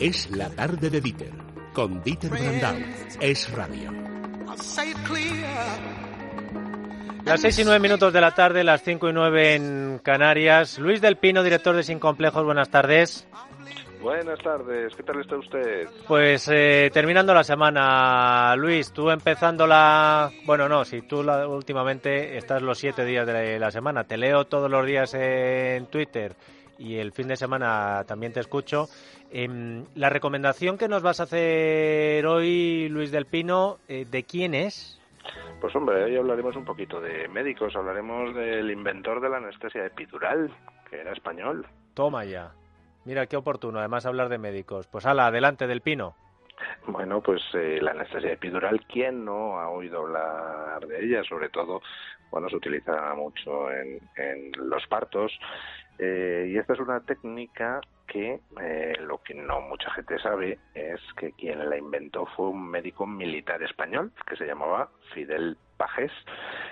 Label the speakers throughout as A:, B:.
A: Es la tarde de Dieter, con Dieter Brandau. Es radio.
B: Las seis y nueve minutos de la tarde, las cinco y nueve en Canarias. Luis del Pino, director de Sin Complejos, buenas tardes.
C: Buenas tardes, ¿qué tal está usted?
B: Pues eh, terminando la semana, Luis, tú empezando la... Bueno, no, si tú la, últimamente estás los siete días de la semana, te leo todos los días en Twitter y el fin de semana también te escucho. Em, la recomendación que nos vas a hacer hoy, Luis del Pino, eh, ¿de quién es?
C: Pues hombre, hoy hablaremos un poquito de médicos, hablaremos del inventor de la anestesia epidural, que era español.
B: Toma ya. Mira, qué oportuno, además hablar de médicos. Pues ala, adelante del pino.
C: Bueno, pues eh, la anestesia epidural, ¿quién no ha oído hablar de ella? Sobre todo cuando se utiliza mucho en, los partos. Eh, y esta es una técnica que eh, lo que no mucha gente sabe es que quien la inventó fue un médico militar español que se llamaba Fidel Pajés.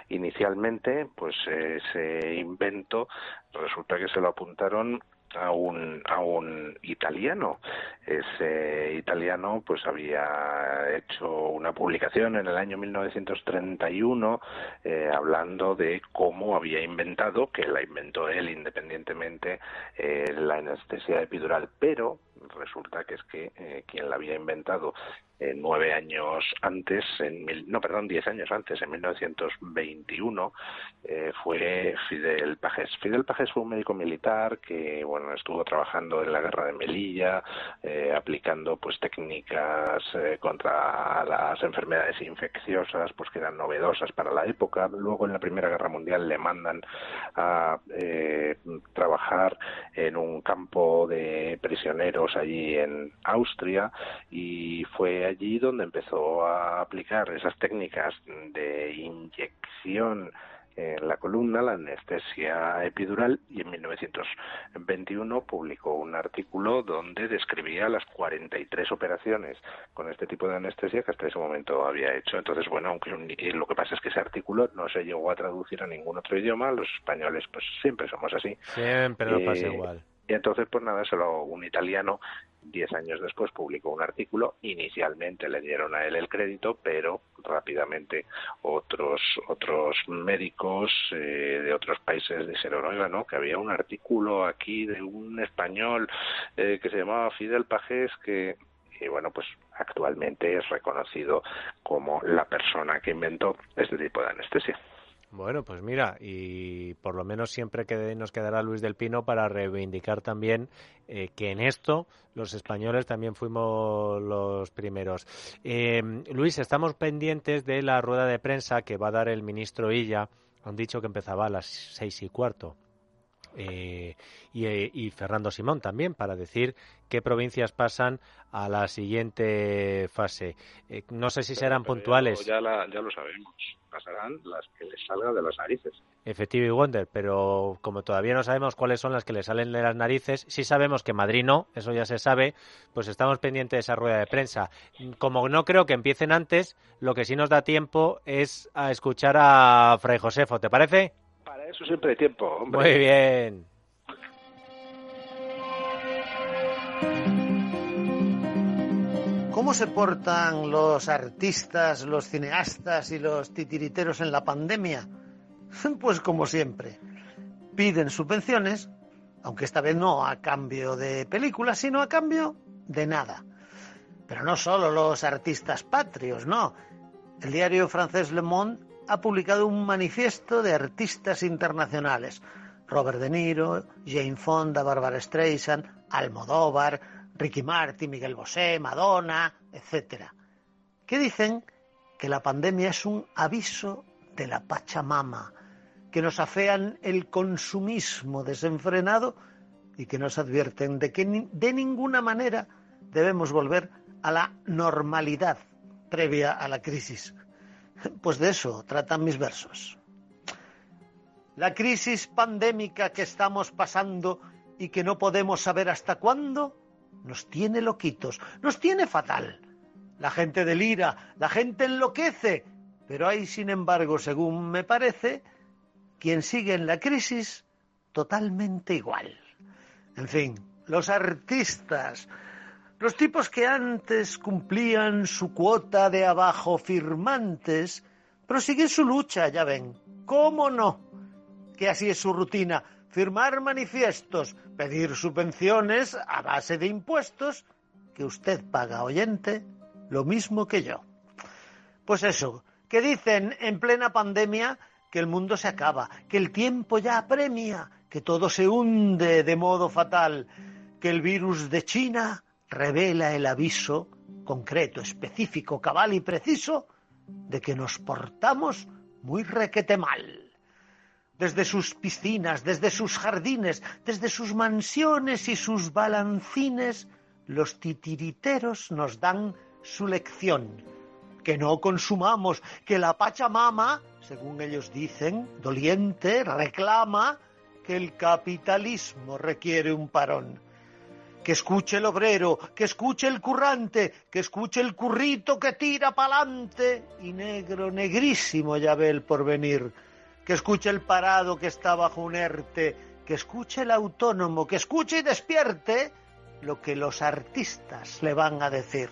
C: Inicialmente, pues ese invento resulta que se lo apuntaron a un, a un italiano. Ese italiano pues había hecho una publicación en el año 1931 eh, hablando de cómo había inventado, que la inventó él independientemente, eh, la anestesia epidural, pero resulta que es que eh, quien la había inventado eh, nueve años antes, en no, perdón, diez años antes, en 1921, eh, fue Fidel Pajés. Fidel Pajés fue un médico militar que, bueno, estuvo trabajando en la guerra de Melilla, eh, aplicando, pues, técnicas contra las enfermedades infecciosas, pues, que eran novedosas para la época. Luego, en la Primera Guerra Mundial, le mandan a trabajar en un campo de prisioneros allí en Austria y fue allí donde empezó a aplicar esas técnicas de inyección en la columna, la anestesia epidural, y en 1921 publicó un artículo donde describía las 43 operaciones con este tipo de anestesia que hasta ese momento había hecho. Entonces, bueno, aunque lo que pasa es que ese artículo no se llegó a traducir a ningún otro idioma, los españoles pues siempre somos así.
B: Siempre lo pasa eh, igual.
C: Y entonces, pues nada, solo un italiano Diez años después publicó un artículo. Inicialmente le dieron a él el crédito, pero rápidamente otros otros médicos eh, de otros países dijeron, oiga, no, que había un artículo aquí de un español eh, que se llamaba Fidel Pajés que y bueno, pues actualmente es reconocido como la persona que inventó este tipo de anestesia.
B: Bueno, pues mira, y por lo menos siempre que nos quedará Luis del Pino para reivindicar también eh, que en esto los españoles también fuimos los primeros. Eh, Luis, estamos pendientes de la rueda de prensa que va a dar el ministro Illa. Han dicho que empezaba a las seis y cuarto. Eh, y, Fernando Simón también para decir qué provincias pasan a la siguiente fase. no sé si serán puntuales.
C: Ya, ya lo sabemos pasarán las que les salgan de las narices.
B: Efectivo y Wonder, pero como todavía no sabemos cuáles son las que le salen de las narices, sí sabemos que Madrid no, eso ya se sabe, pues estamos pendientes de esa rueda de prensa. Como no creo que empiecen antes, lo que sí nos da tiempo es a escuchar a Fray Josefo, ¿te parece?
C: Para eso siempre hay tiempo, hombre.
B: Muy bien.
D: ¿Cómo se portan los artistas, los cineastas y los titiriteros en la pandemia? Pues como siempre, piden subvenciones, aunque esta vez no a cambio de películas, sino a cambio de nada. Pero no solo los artistas patrios, no. El diario francés Le Monde ha publicado un manifiesto de artistas internacionales. Robert De Niro, Jane Fonda, Barbara Streisand, Almodóvar, Ricky Martin, Miguel Bosé, Madonna, etc. que dicen que la pandemia es un aviso de la Pachamama, que nos afean el consumismo desenfrenado y que nos advierten de que de ninguna manera debemos volver a la normalidad previa a la crisis. Pues de eso tratan mis versos. La crisis pandémica que estamos pasando y que no podemos saber hasta cuándo nos tiene loquitos, nos tiene fatal. La gente delira, la gente enloquece, pero hay, sin embargo, según me parece, quien sigue en la crisis totalmente igual. En fin, los artistas, los tipos que antes cumplían su cuota de abajo firmantes, prosiguen su lucha, ya ven. ¿Cómo no? Que así es su rutina, firmar manifiestos, pedir subvenciones a base de impuestos que usted paga, oyente, lo mismo que yo. Pues eso, que dicen en plena pandemia que el mundo se acaba, que el tiempo ya apremia, que todo se hunde de modo fatal, que el virus de China revela el aviso concreto, específico, cabal y preciso de que nos portamos muy requete mal. Desde sus piscinas, desde sus jardines, desde sus mansiones y sus balancines, los titiriteros nos dan su lección. Que no consumamos, que la Pachamama, según ellos dicen, doliente, reclama que el capitalismo requiere un parón. Que escuche el obrero, que escuche el currante, que escuche el currito que tira pa'lante y negro, negrísimo ya ve el porvenir. Que escuche el parado que está bajo un ERTE, que escuche el autónomo, que escuche y despierte lo que los artistas le van a decir.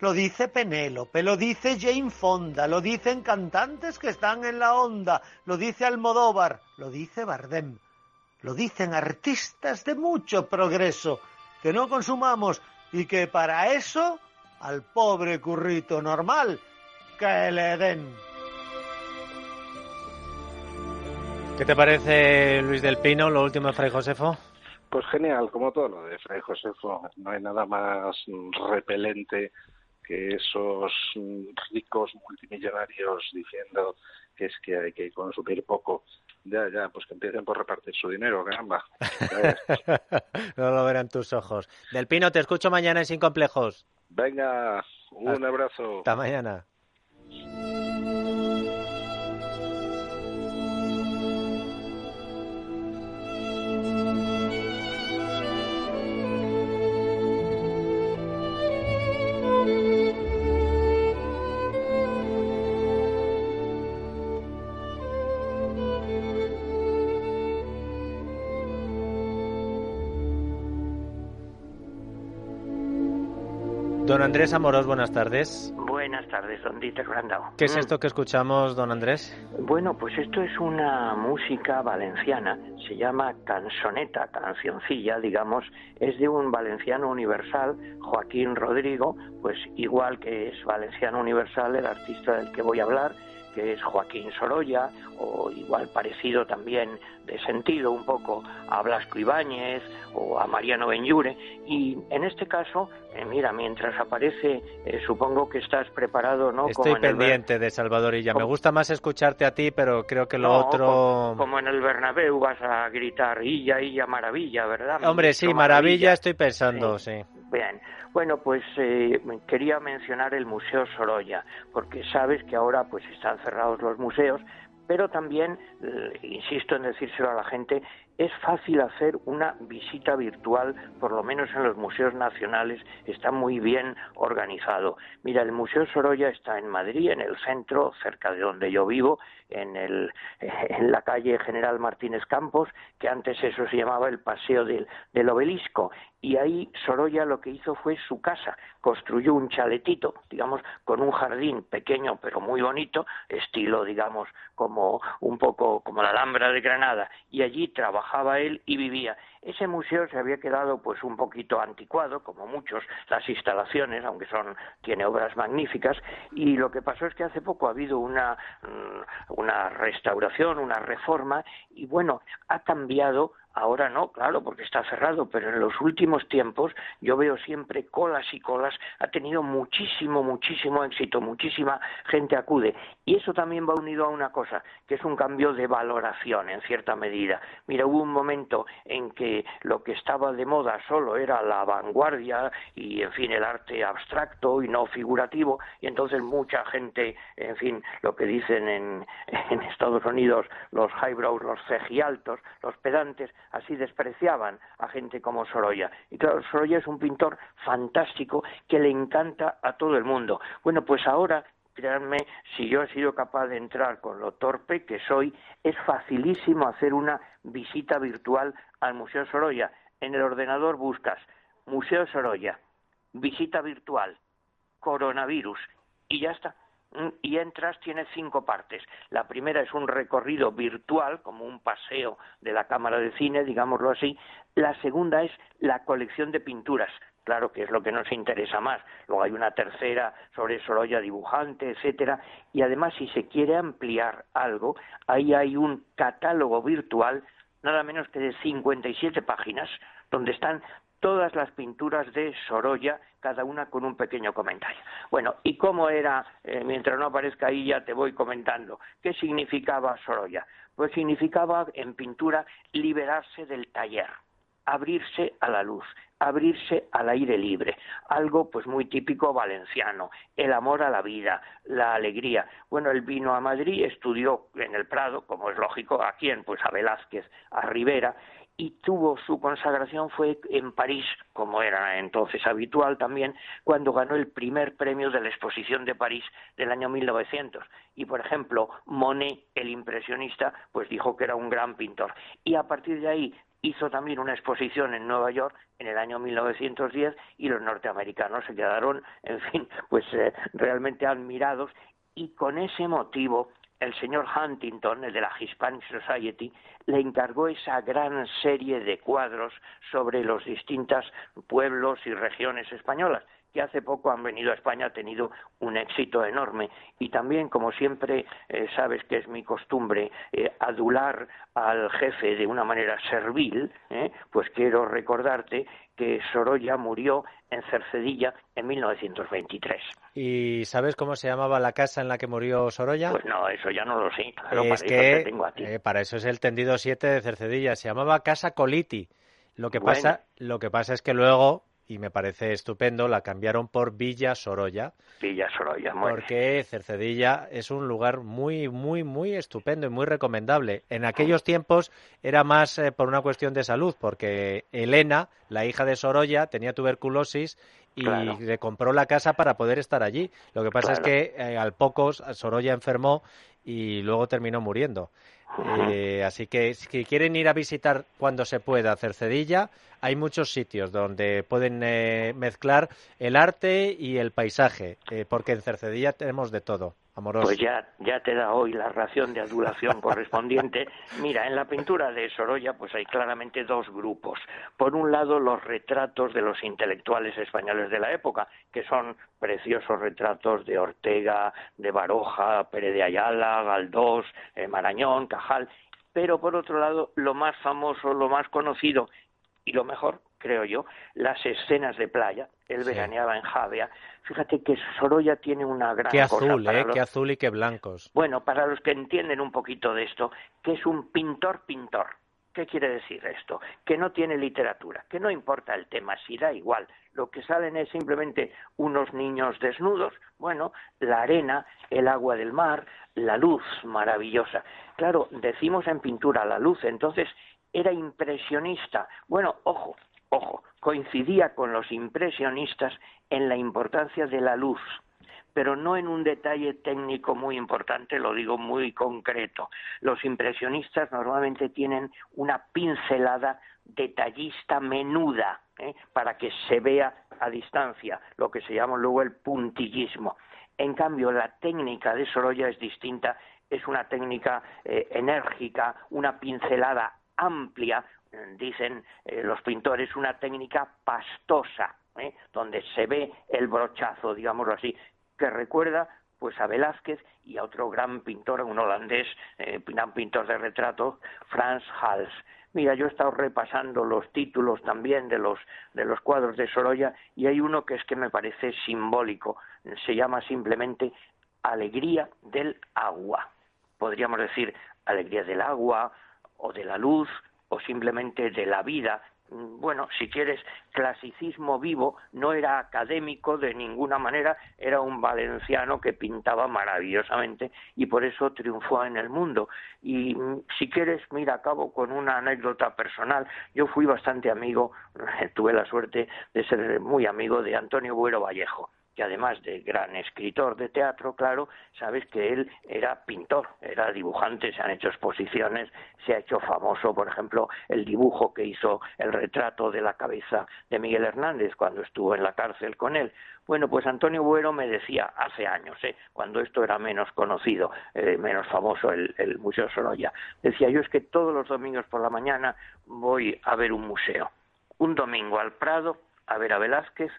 D: Lo dice Penélope, lo dice Jane Fonda, lo dicen cantantes que están en la onda, lo dice Almodóvar, lo dice Bardem, lo dicen artistas de mucho progreso, que no consumamos y que para eso al pobre currito normal que le den.
B: ¿Qué te parece, Luis del Pino, lo último de Fray Josefo?
C: Pues genial, como todo lo de Fray Josefo. No hay nada más repelente que esos ricos multimillonarios diciendo que es que hay que consumir poco. Ya, ya, pues que empiecen por repartir su dinero, caramba.
B: no lo verán tus ojos. Del Pino, te escucho mañana en Sin Complejos.
C: Venga, un abrazo.
B: Hasta mañana. Don Andrés Amorós, buenas tardes.
E: Buenas tardes, don Dieter Brandau.
B: ¿Qué es esto que escuchamos, don Andrés?
E: Bueno, pues esto es una música valenciana, se llama canzoneta, cancioncilla, digamos, es de un valenciano universal, Joaquín Rodrigo, pues igual que es valenciano universal el artista del que voy a hablar, que es Joaquín Sorolla, o igual parecido también de sentido un poco a Blasco Ibáñez o a Mariano Benyure. Y en este caso, eh, mira, mientras aparece, eh, supongo que estás preparado, ¿no?
B: Estoy pendiente de Salvadorilla. Me gusta más escucharte a ti, pero creo que lo otro...
E: Como, en el Bernabéu vas a gritar, Illa, Illa, maravilla, ¿verdad?
B: Hombre, sí, maravilla, estoy pensando, sí.
E: Bien. Bueno, pues eh, quería mencionar el Museo Sorolla, porque sabes que ahora pues están cerrados los museos, pero también, eh, insisto en decírselo a la gente, es fácil hacer una visita virtual, por lo menos en los museos nacionales, está muy bien organizado. Mira, el Museo Sorolla está en Madrid, en el centro, cerca de donde yo vivo, en, el, en la calle General Martínez Campos, que antes eso se llamaba el Paseo del, del Obelisco, y ahí Sorolla lo que hizo fue su casa, construyó un chaletito, digamos, con un jardín pequeño pero muy bonito, estilo, digamos, como un poco como la Alhambra de Granada, y allí trabajaba él y vivía. Ese museo se había quedado pues un poquito anticuado, como muchos las instalaciones, aunque son tiene obras magníficas, y lo que pasó es que hace poco ha habido una mm, una restauración, una reforma y bueno, ha cambiado Ahora no, claro, porque está cerrado, pero en los últimos tiempos yo veo siempre colas y colas, ha tenido muchísimo, muchísimo éxito, muchísima gente acude. Y eso también va unido a una cosa, que es un cambio de valoración en cierta medida. Mira, hubo un momento en que lo que estaba de moda solo era la vanguardia y, en fin, el arte abstracto y no figurativo, y entonces mucha gente, en fin, lo que dicen en, en Estados Unidos los highbrows, los cejialtos, los pedantes, así despreciaban a gente como Sorolla. Y claro, Sorolla es un pintor fantástico que le encanta a todo el mundo. Bueno, pues ahora créanme, si yo he sido capaz de entrar con lo torpe que soy, es facilísimo hacer una visita virtual al Museo Sorolla. En el ordenador buscas Museo Sorolla, visita virtual, coronavirus, y ya está. Y entras, tiene cinco partes. La primera es un recorrido virtual, como un paseo de la cámara de cine, digámoslo así. La segunda es la colección de pinturas, claro que es lo que nos interesa más. Luego hay una tercera sobre Sorolla dibujante, etcétera, y además si se quiere ampliar algo, ahí hay un catálogo virtual nada menos que de 57 páginas donde están todas las pinturas de Sorolla, cada una con un pequeño comentario. Bueno, ¿y cómo era, eh, mientras no aparezca ahí ya te voy comentando, qué significaba Sorolla? Pues significaba en pintura liberarse del taller, abrirse a la luz, abrirse al aire libre, algo pues muy típico valenciano, el amor a la vida, la alegría. Bueno, él vino a Madrid, estudió en el Prado, como es lógico, ¿a quién? Pues a Velázquez, a Rivera, y tuvo su consagración fue en París, como era entonces habitual también, cuando ganó el primer premio de la exposición de París del año 1900. Y por ejemplo, Monet, el impresionista, pues dijo que era un gran pintor. Y a partir de ahí hizo también una exposición en Nueva York en el año 1910 y los norteamericanos se quedaron, en fin, pues eh, realmente admirados. Y con ese motivo el señor Huntington, el de la Hispanic Society, le encargó esa gran serie de cuadros sobre los distintos pueblos y regiones españolas que hace poco han venido a España, ha tenido un éxito enorme. Y también, como siempre, eh, sabes que es mi costumbre eh, adular al jefe de una manera servil, eh, pues quiero recordarte que Sorolla murió en Cercedilla en 1923.
B: ¿Y sabes cómo se llamaba la casa en la que murió Sorolla?
E: Pues no, eso ya no lo sé.
B: Claro, es para que, eso tengo a ti. para eso es el tendido 7 de Cercedilla. Se llamaba Casa Coliti. Lo que, pasa, lo que pasa es que luego y me parece estupendo, la cambiaron por Villa Sorolla.
E: Villa Sorolla, muy
B: Porque Cercedilla es un lugar muy, muy, muy estupendo y muy recomendable. En aquellos tiempos era más eh, por una cuestión de salud, porque Elena, la hija de Sorolla, tenía tuberculosis y le compró la casa para poder estar allí. Lo que pasa es que eh, al poco Sorolla enfermó y luego terminó muriendo. Eh, así que si quieren ir a visitar cuando se pueda Cercedilla, hay muchos sitios donde pueden eh, mezclar el arte y el paisaje, eh, porque en Cercedilla tenemos de todo.
E: Pues ya, ya te da hoy la ración de adulación correspondiente. Mira, en la pintura de Sorolla pues hay claramente dos grupos. Por un lado, los retratos de los intelectuales españoles de la época, que son preciosos retratos de Ortega, de Baroja, Pérez de Ayala, Galdós, eh, Marañón, Cajal. Pero por otro lado, lo más famoso, lo más conocido y lo mejor, creo yo, las escenas de playa. Él veraneaba en Javea. Fíjate que Sorolla tiene una gran
B: qué azul, ¿eh? Qué azul y qué blancos.
E: Bueno, para los que entienden un poquito de esto, que es un pintor pintor. ¿Qué quiere decir esto? Que no tiene literatura, que no importa el tema, si da igual. Lo que salen es simplemente unos niños desnudos, bueno, la arena, el agua del mar, la luz maravillosa. Claro, decimos en pintura la luz, entonces era impresionista. Bueno, ojo, ojo, coincidía con los impresionistas en la importancia de la luz, pero no en un detalle técnico muy importante, lo digo muy concreto. Los impresionistas normalmente tienen una pincelada detallista menuda, ¿eh? para que se vea a distancia, lo que se llama luego el puntillismo. En cambio, la técnica de Sorolla es distinta, es una técnica eh, enérgica, una pincelada amplia, dicen eh, los pintores, una técnica pastosa, ¿eh? donde se ve el brochazo, digámoslo así, que recuerda pues a Velázquez y a otro gran pintor, un holandés, eh, pintor de retrato, Frans Hals. Mira, yo he estado repasando los títulos también de los, de los cuadros de Sorolla y hay uno que es que me parece simbólico. Se llama simplemente Alegría del agua. Podríamos decir Alegría del agua, o de la luz o simplemente de la vida. Bueno, si quieres, clasicismo vivo, no era académico de ninguna manera, era un valenciano que pintaba maravillosamente y por eso triunfó en el mundo. Y mm, si quieres, mira, acabo con una anécdota personal. Yo fui bastante amigo, tuve la suerte de ser muy amigo de Antonio Buero Vallejo que además de gran escritor de teatro, claro, sabes que él era pintor, era dibujante, se han hecho exposiciones, se ha hecho famoso, por ejemplo, el dibujo que hizo el retrato de la cabeza de Miguel Hernández cuando estuvo en la cárcel con él. Bueno, pues Antonio Buero me decía hace años, ¿eh? cuando esto era menos conocido, eh, menos famoso el, el Museo Sorolla, decía yo es que todos los domingos por la mañana voy a ver un museo. Un domingo al Prado a ver a Velázquez,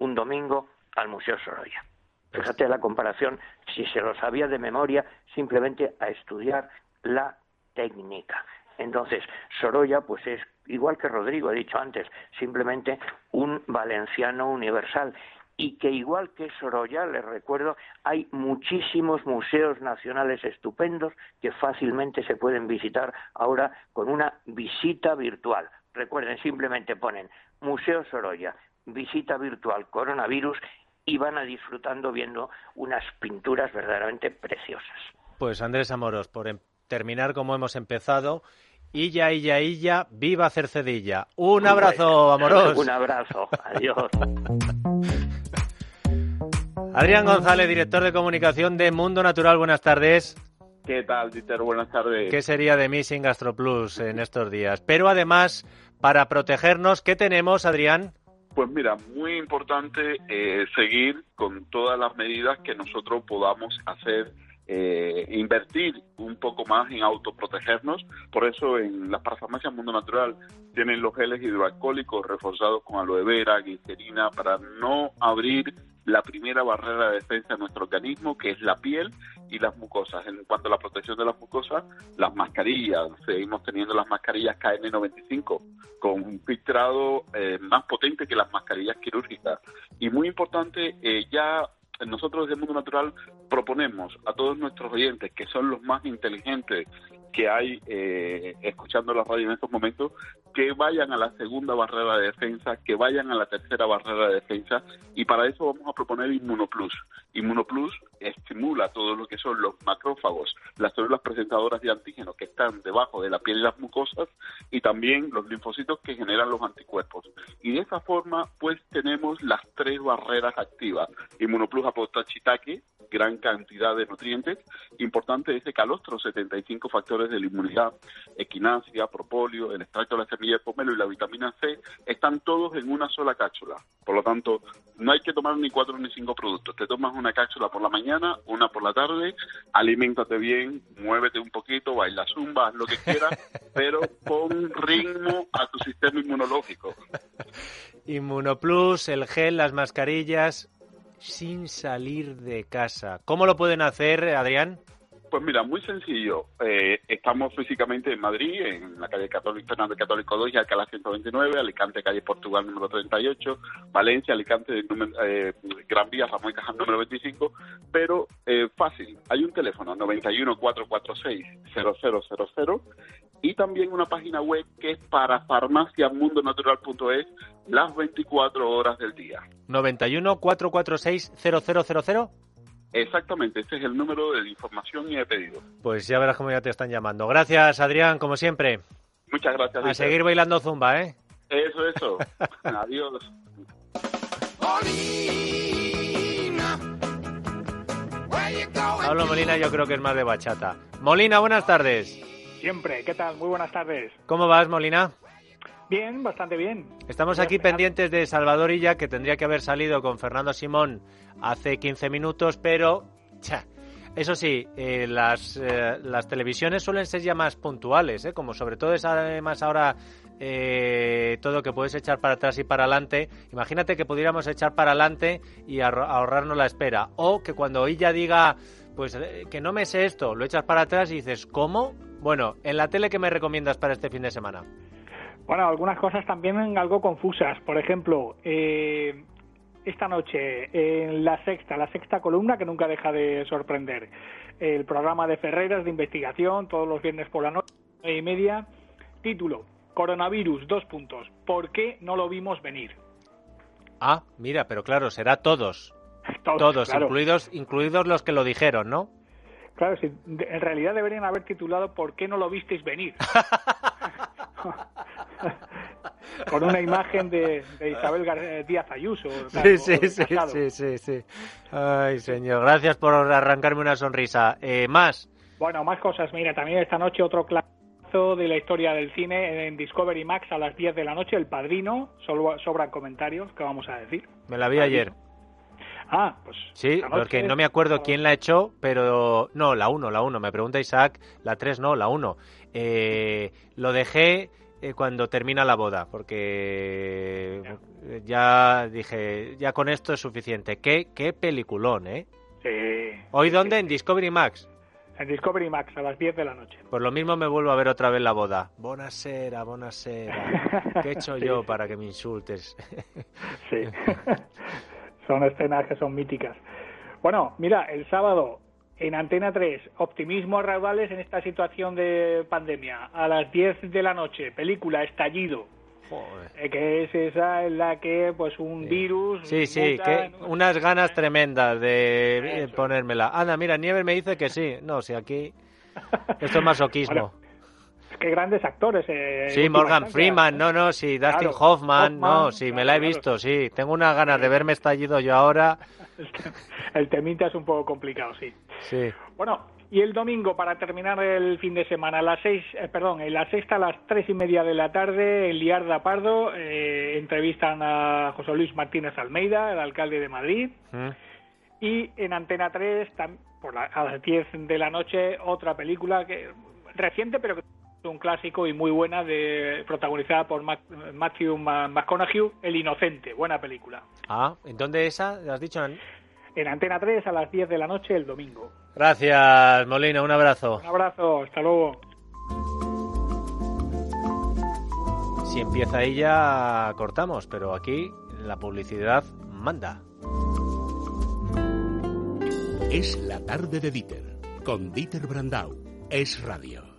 E: un domingo al Museo Sorolla. Fíjate la comparación, si se lo sabía de memoria, simplemente a estudiar la técnica. Entonces, Sorolla, pues es igual que Rodrigo, he dicho antes, simplemente un valenciano universal y que igual que Sorolla, les recuerdo, hay muchísimos museos nacionales estupendos que fácilmente se pueden visitar ahora con una visita virtual. Recuerden, simplemente ponen Museo Sorolla, visita virtual coronavirus y van a disfrutando viendo unas pinturas verdaderamente preciosas.
B: Pues Andrés Amoros, por em- terminar como hemos empezado, Illa, Illa, Illa, viva Cercedilla. Un abrazo, Amoros.
E: Un abrazo, adiós.
B: Adrián González, director de comunicación de Mundo Natural, buenas tardes.
F: ¿Qué tal, Dieter? Buenas tardes.
B: ¿Qué sería de mí sin GastroPlus en estos días? Pero además, para protegernos, ¿qué tenemos, Adrián?
F: Pues mira, muy importante eh, seguir con todas las medidas que nosotros podamos hacer, eh, invertir un poco más en autoprotegernos. Por eso en las parafarmacias Mundo Natural tienen los geles hidroalcohólicos reforzados con aloe vera, glicerina, para no abrir la primera barrera de defensa de nuestro organismo, que es la piel y las mucosas. En cuanto a la protección de las mucosas, las mascarillas, seguimos teniendo las mascarillas KN95 con un filtrado eh, más potente que las mascarillas quirúrgicas. Y muy importante, eh, ya nosotros desde Mundo Natural proponemos a todos nuestros oyentes, que son los más inteligentes que hay eh, escuchando la radio en estos momentos, que vayan a la segunda barrera de defensa, que vayan a la tercera barrera de defensa, y para eso vamos a proponer Inmunoplus. Inmunoplus estimula todo lo que son los macrófagos, las células presentadoras de antígenos que están debajo de la piel y las mucosas, y también los linfocitos que generan los anticuerpos. Y de esa forma, pues tenemos las tres barreras activas. Inmunoplus aporta chitaque, gran cantidad de nutrientes. Importante ese calostro, 75 factores de la inmunidad, equinacia, propóleo, el extracto de la semilla de pomelo y la vitamina C, están todos en una sola cápsula. Por lo tanto, no hay que tomar ni cuatro ni cinco productos. Te tomas una cápsula por la mañana, una por la tarde, aliméntate bien, muévete un poquito, baila zumba, haz lo que quieras, pero pon ritmo a tu sistema inmunológico.
B: Inmunoplus, el gel, las mascarillas, sin salir de casa. ¿Cómo lo pueden hacer, Adrián?
F: Pues mira, muy sencillo. Eh, estamos físicamente en Madrid, en la calle Católico, Fernández Católico 2 y Alcalá 129, Alicante, calle Portugal número 38, Valencia, Alicante, número, eh, Gran Vía, Ramón Cajal número 25, pero eh, fácil. Hay un teléfono 91 446 0000 y también una página web que es para farmaciamundonatural.es las 24 horas del día.
B: 91 446 0000
F: Exactamente, ese es el número de información y de pedido.
B: Pues ya verás cómo ya te están llamando. Gracias, Adrián, como siempre.
F: Muchas gracias.
B: A seguir bailando zumba, ¿eh?
F: Eso, eso. Adiós.
B: Pablo Molina yo creo que es más de bachata. Molina, buenas tardes.
G: Siempre, ¿qué tal? Muy buenas tardes.
B: ¿Cómo vas, Molina?
G: Bien, bastante bien.
B: Estamos aquí pendientes de Salvador Illa, que tendría que haber salido con Fernando Simón hace 15 minutos, pero... cha, Eso sí, eh, las, eh, las televisiones suelen ser ya más puntuales, ¿eh? como sobre todo es además ahora eh, todo que puedes echar para atrás y para adelante. Imagínate que pudiéramos echar para adelante y ahorra- ahorrarnos la espera. O que cuando ella diga, pues que no me sé esto, lo echas para atrás y dices, ¿cómo? Bueno, en la tele, ¿qué me recomiendas para este fin de semana?
G: Bueno, algunas cosas también algo confusas. Por ejemplo, eh, esta noche en la sexta, la sexta columna que nunca deja de sorprender. El programa de Ferreras de investigación todos los viernes por la noche, nueve y media. Título: Coronavirus, dos puntos. ¿Por qué no lo vimos venir?
B: Ah, mira, pero claro, será todos.
G: Todos,
B: Todos,
G: claro.
B: incluidos, incluidos los que lo dijeron, ¿no?
G: Claro, en realidad deberían haber titulado ¿Por qué no lo visteis venir? con una imagen de, Isabel eh, Díaz Ayuso.
B: sí, sí, sí, sí, sí, Ay, señor, gracias por arrancarme una sonrisa. Eh, ¿Más?
G: Bueno, más cosas. Mira, también esta noche otro claro de la historia del cine en Discovery Max a las 10 de la noche, El Padrino. Solo sobran comentarios, ¿qué vamos a decir?
B: Me la vi ayer.
G: Ah, pues.
B: Sí, porque no me acuerdo quién la echó, pero. No, la 1, la 1. Me pregunta Isaac, la 3 no, la 1. Eh, lo dejé eh, cuando termina la boda, porque ya. dije, ya con esto es suficiente. Qué, qué peliculón, ¿eh?
G: Sí.
B: ¿Hoy dónde? En Discovery Max.
G: En Discovery Max, a las 10 de la noche.
B: Pues lo mismo me vuelvo a ver otra vez la boda. Buenasera, buenasera. ¿Qué he hecho yo para que me insultes?
G: sí. son escenas que son míticas. Bueno, mira, el sábado en Antena 3, optimismo a raudales en esta situación de pandemia. A las 10 de la noche, película Estallido. Eh, que es esa en la que pues un virus
B: sí sí que unas ganas tremendas de ponérmela. Ana mira Nieves me dice que sí. No si aquí esto es masoquismo
G: qué grandes actores. Eh,
B: sí, Morgan Freeman, no, no, sí, Dustin Hoffman, no, sí, me la he visto, sí. Tengo unas ganas de verme estallido yo ahora.
G: el temita es un poco complicado, sí.
B: Sí.
G: Bueno, y el domingo, para terminar el fin de semana, a las seis, eh, perdón, en la sexta a las tres y media de la tarde, en Liarda Pardo, eh, entrevistan a José Luis Martínez Almeida, el alcalde de Madrid. Mm. Y en Antena 3, por a las 10 de la noche, otra película que reciente, pero que un clásico y muy buena de protagonizada por Matthew McConaughey, El Inocente, buena película.
B: Ah, ¿en dónde esa? ¿Lo has dicho?
G: En Antena 3 a las 10 de la noche el domingo.
B: Gracias, Molina, un abrazo.
G: Un abrazo, hasta luego.
B: Si empieza ella, cortamos, pero aquí la publicidad manda.
A: Es la tarde de Dieter, con Dieter Brandau. Es radio.